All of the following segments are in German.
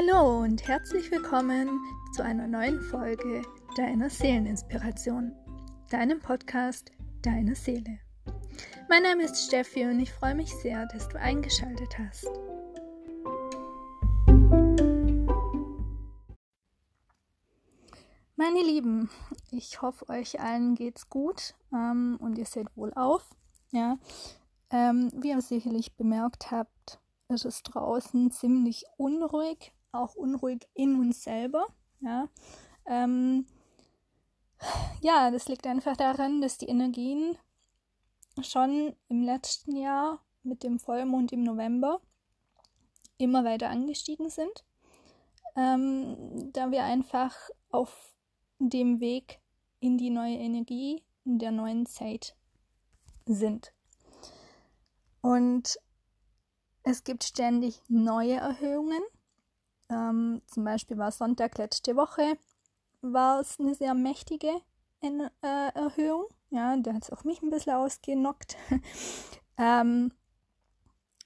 Hallo und herzlich willkommen zu einer neuen Folge Deiner Seeleninspiration, deinem Podcast Deine Seele. Mein Name ist Steffi und ich freue mich sehr, dass du eingeschaltet hast. Meine Lieben, ich hoffe, euch allen geht's gut ähm, und ihr seht wohl auf. Ja, ähm, wie ihr sicherlich bemerkt habt, ist es draußen ziemlich unruhig auch unruhig in uns selber. Ja, ähm, ja, das liegt einfach daran, dass die Energien schon im letzten Jahr mit dem Vollmond im November immer weiter angestiegen sind, ähm, da wir einfach auf dem Weg in die neue Energie in der neuen Zeit sind. Und es gibt ständig neue Erhöhungen ähm, zum Beispiel war Sonntag letzte Woche, war es eine sehr mächtige en äh, Erhöhung. Ja, da hat es auch mich ein bisschen ausgenockt. ähm,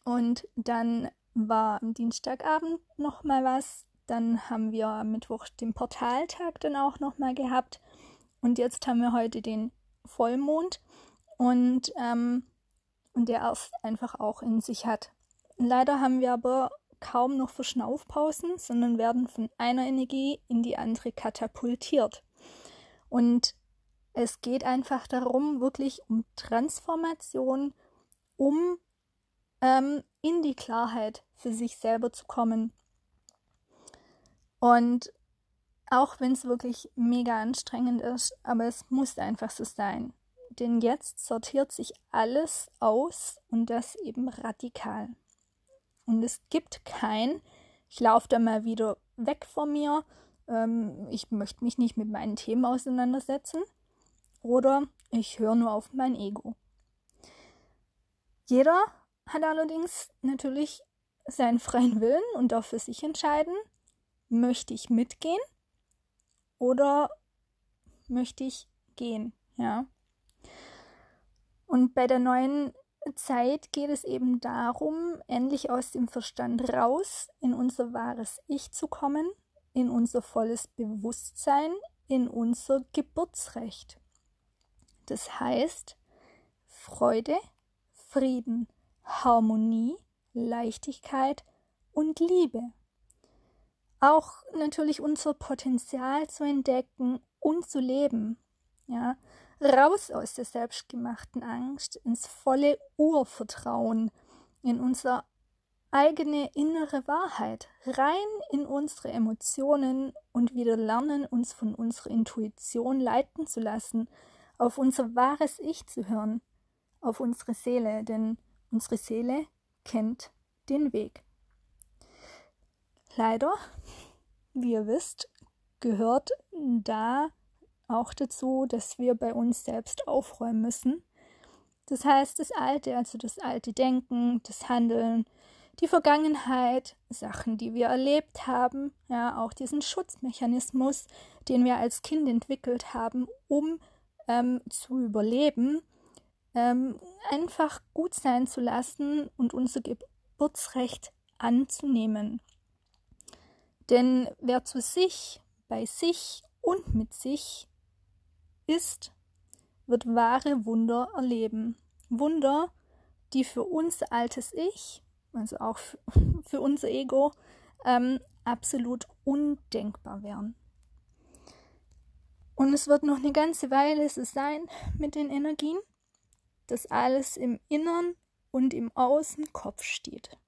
und dann war am Dienstagabend nochmal was. Dann haben wir am Mittwoch den Portaltag dann auch nochmal gehabt. Und jetzt haben wir heute den Vollmond. Und, ähm, und der erst einfach auch in sich hat. Leider haben wir aber kaum noch Verschnaufpausen, sondern werden von einer Energie in die andere katapultiert. Und es geht einfach darum, wirklich um Transformation, um ähm, in die Klarheit für sich selber zu kommen. Und auch wenn es wirklich mega anstrengend ist, aber es muss einfach so sein. Denn jetzt sortiert sich alles aus und das eben radikal. Und es gibt kein, ich laufe da mal wieder weg von mir, ähm, ich möchte mich nicht mit meinen Themen auseinandersetzen oder ich höre nur auf mein Ego. Jeder hat allerdings natürlich seinen freien Willen und darf für sich entscheiden, möchte ich mitgehen oder möchte ich gehen, ja. Und bei der neuen Zeit geht es eben darum, endlich aus dem Verstand raus in unser wahres Ich zu kommen, in unser volles Bewusstsein, in unser Geburtsrecht. Das heißt Freude, Frieden, Harmonie, Leichtigkeit und Liebe. Auch natürlich unser Potenzial zu entdecken und zu leben. Raus aus der selbstgemachten Angst ins volle Urvertrauen, in unsere eigene innere Wahrheit, rein in unsere Emotionen und wieder lernen, uns von unserer Intuition leiten zu lassen, auf unser wahres Ich zu hören, auf unsere Seele, denn unsere Seele kennt den Weg. Leider, wie ihr wisst, gehört da auch dazu, dass wir bei uns selbst aufräumen müssen. Das heißt, das Alte, also das alte Denken, das Handeln, die Vergangenheit, Sachen, die wir erlebt haben, ja, auch diesen Schutzmechanismus, den wir als Kind entwickelt haben, um ähm, zu überleben, ähm, einfach gut sein zu lassen und unser Geburtsrecht anzunehmen. Denn wer zu sich, bei sich und mit sich ist, wird wahre Wunder erleben. Wunder, die für unser altes Ich, also auch für unser Ego, ähm, absolut undenkbar wären. Und es wird noch eine ganze Weile so sein mit den Energien, dass alles im Innern und im Außen Kopf steht.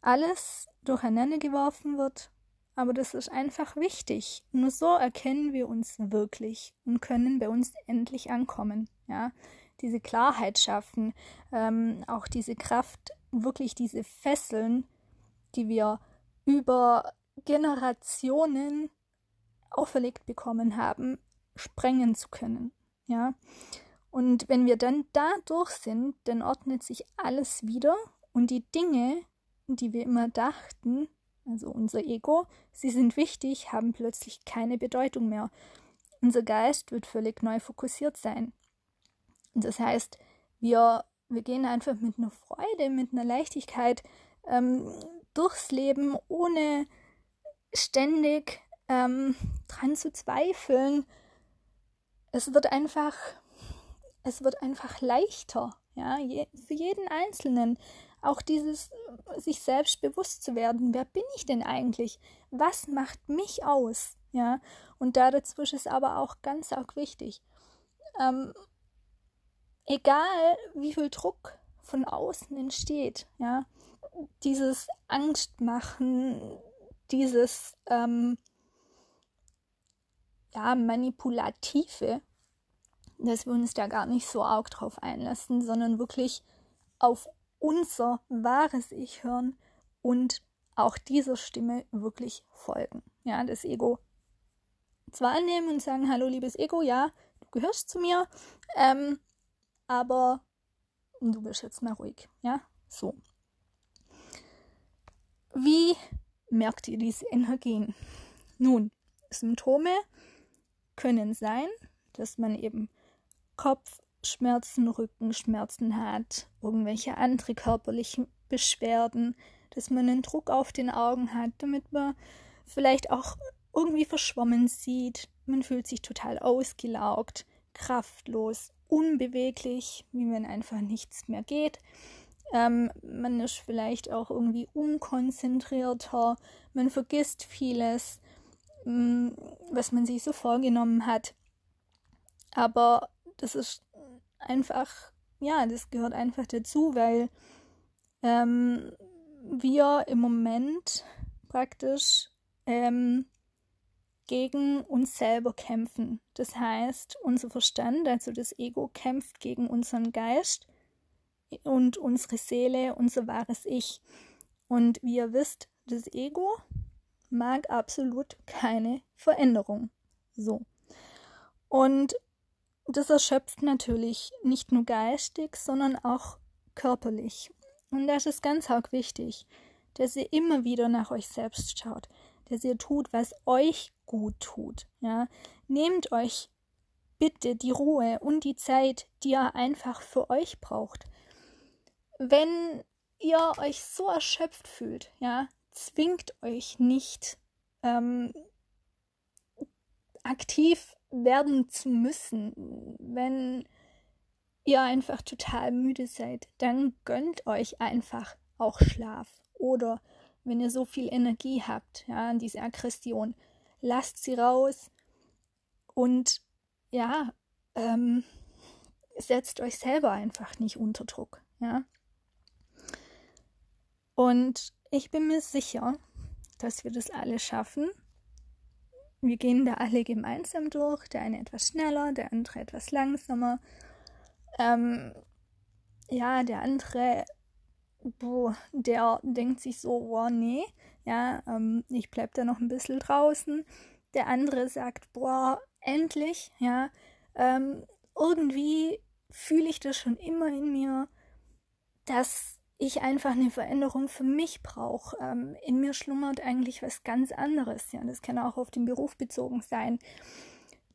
Alles durcheinander geworfen wird aber das ist einfach wichtig. Nur so erkennen wir uns wirklich und können bei uns endlich ankommen. Ja, diese Klarheit schaffen, ähm, auch diese Kraft, wirklich diese Fesseln, die wir über Generationen auferlegt bekommen haben, sprengen zu können. Ja, und wenn wir dann da durch sind, dann ordnet sich alles wieder und die Dinge, die wir immer dachten, also unser Ego, sie sind wichtig, haben plötzlich keine Bedeutung mehr. Unser Geist wird völlig neu fokussiert sein. Das heißt, wir, wir gehen einfach mit einer Freude, mit einer Leichtigkeit ähm, durchs Leben, ohne ständig ähm, dran zu zweifeln. Es wird einfach, es wird einfach leichter, ja, je, für jeden Einzelnen. Auch dieses, sich selbst bewusst zu werden, wer bin ich denn eigentlich? Was macht mich aus? Ja, und da dazwischen ist aber auch ganz arg wichtig. Ähm, egal wie viel Druck von außen entsteht, ja, dieses Angstmachen, dieses ähm, ja, manipulative, dass wir uns da gar nicht so arg drauf einlassen, sondern wirklich auf unser wahres Ich hören und auch dieser Stimme wirklich folgen. Ja, das Ego zwar annehmen und sagen, hallo liebes Ego, ja, du gehörst zu mir, ähm, aber du bist jetzt mal ruhig. Ja, so. Wie merkt ihr diese Energien? Nun, Symptome können sein, dass man eben Kopfschmerzen, Rückenschmerzen hat, irgendwelche andere körperlichen Beschwerden, dass man einen Druck auf den Augen hat, damit man vielleicht auch irgendwie verschwommen sieht. Man fühlt sich total ausgelaugt, kraftlos, unbeweglich, wie wenn einfach nichts mehr geht. Ähm, man ist vielleicht auch irgendwie unkonzentrierter, man vergisst vieles, mm, was man sich so vorgenommen hat. Aber das ist einfach, ja, das gehört einfach dazu, weil ähm, wir im Moment praktisch ähm, gegen uns selber kämpfen. Das heißt, unser Verstand, also das Ego, kämpft gegen unseren Geist und unsere Seele, unser wahres Ich. Und wie ihr wisst, das Ego mag absolut keine Veränderung. So. Und das erschöpft natürlich nicht nur geistig, sondern auch körperlich. Und das ist ganz arg wichtig, dass ihr immer wieder nach euch selbst schaut, dass ihr tut, was euch gut tut. Ja? Nehmt euch bitte die Ruhe und die Zeit, die ihr einfach für euch braucht. Wenn ihr euch so erschöpft fühlt, ja, zwingt euch nicht ähm, aktiv werden zu müssen. Wenn ihr einfach total müde seid, dann gönnt euch einfach auch Schlaf. Oder wenn ihr so viel Energie habt, ja, diese Aggression, lasst sie raus und ja, ähm, setzt euch selber einfach nicht unter Druck, ja. Und ich bin mir sicher, dass wir das alle schaffen. Wir gehen da alle gemeinsam durch, der eine etwas schneller, der andere etwas langsamer. Ähm, ja, der andere, boah, der denkt sich so, boah, nee, ja, ähm, ich bleib da noch ein bisschen draußen. Der andere sagt, boah, endlich, ja, ähm, irgendwie fühle ich das schon immer in mir, dass ich einfach eine Veränderung für mich brauche. Ähm, in mir schlummert eigentlich was ganz anderes. Ja, das kann auch auf den Beruf bezogen sein,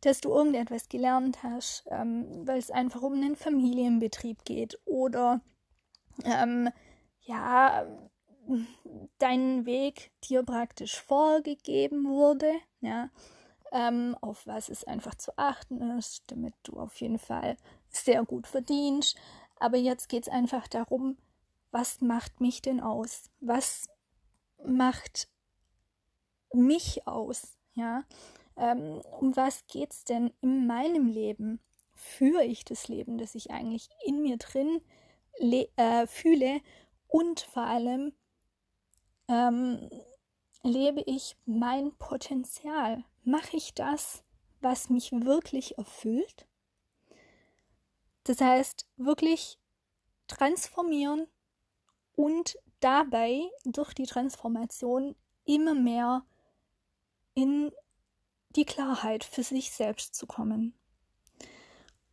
dass du irgendetwas gelernt hast, ähm, weil es einfach um einen Familienbetrieb geht oder ähm, ja, deinen Weg dir praktisch vorgegeben wurde, ja, ähm, auf was es einfach zu achten ist, damit du auf jeden Fall sehr gut verdienst. Aber jetzt geht es einfach darum, was macht mich denn aus? Was macht mich aus? Ja, ähm, um was geht es denn in meinem Leben? Führe ich das Leben, das ich eigentlich in mir drin äh, fühle und vor allem ähm, lebe ich mein Potenzial? Mache ich das, was mich wirklich erfüllt? Das heißt, wirklich transformieren und dabei durch die Transformation immer mehr in die Klarheit für sich selbst zu kommen.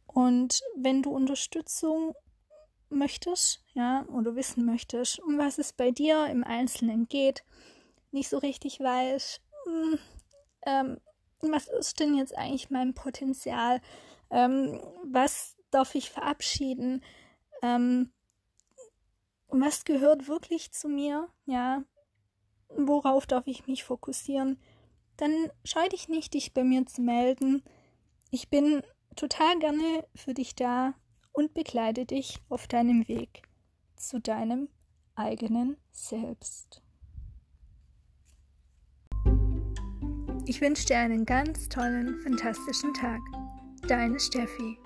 Und wenn du Unterstützung möchtest, ja, oder wissen möchtest, um was es bei dir im Einzelnen geht, nicht so richtig weißt, hm, ähm, was ist denn jetzt eigentlich mein Potenzial, ähm, was darf ich verabschieden, ähm, was gehört wirklich zu mir, ja, worauf darf ich mich fokussieren, dann scheu dich nicht, dich bei mir zu melden. Ich bin total gerne für dich da und begleite dich auf deinem Weg zu deinem eigenen Selbst. Ich wünsche dir einen ganz tollen, fantastischen Tag. Deine Steffi.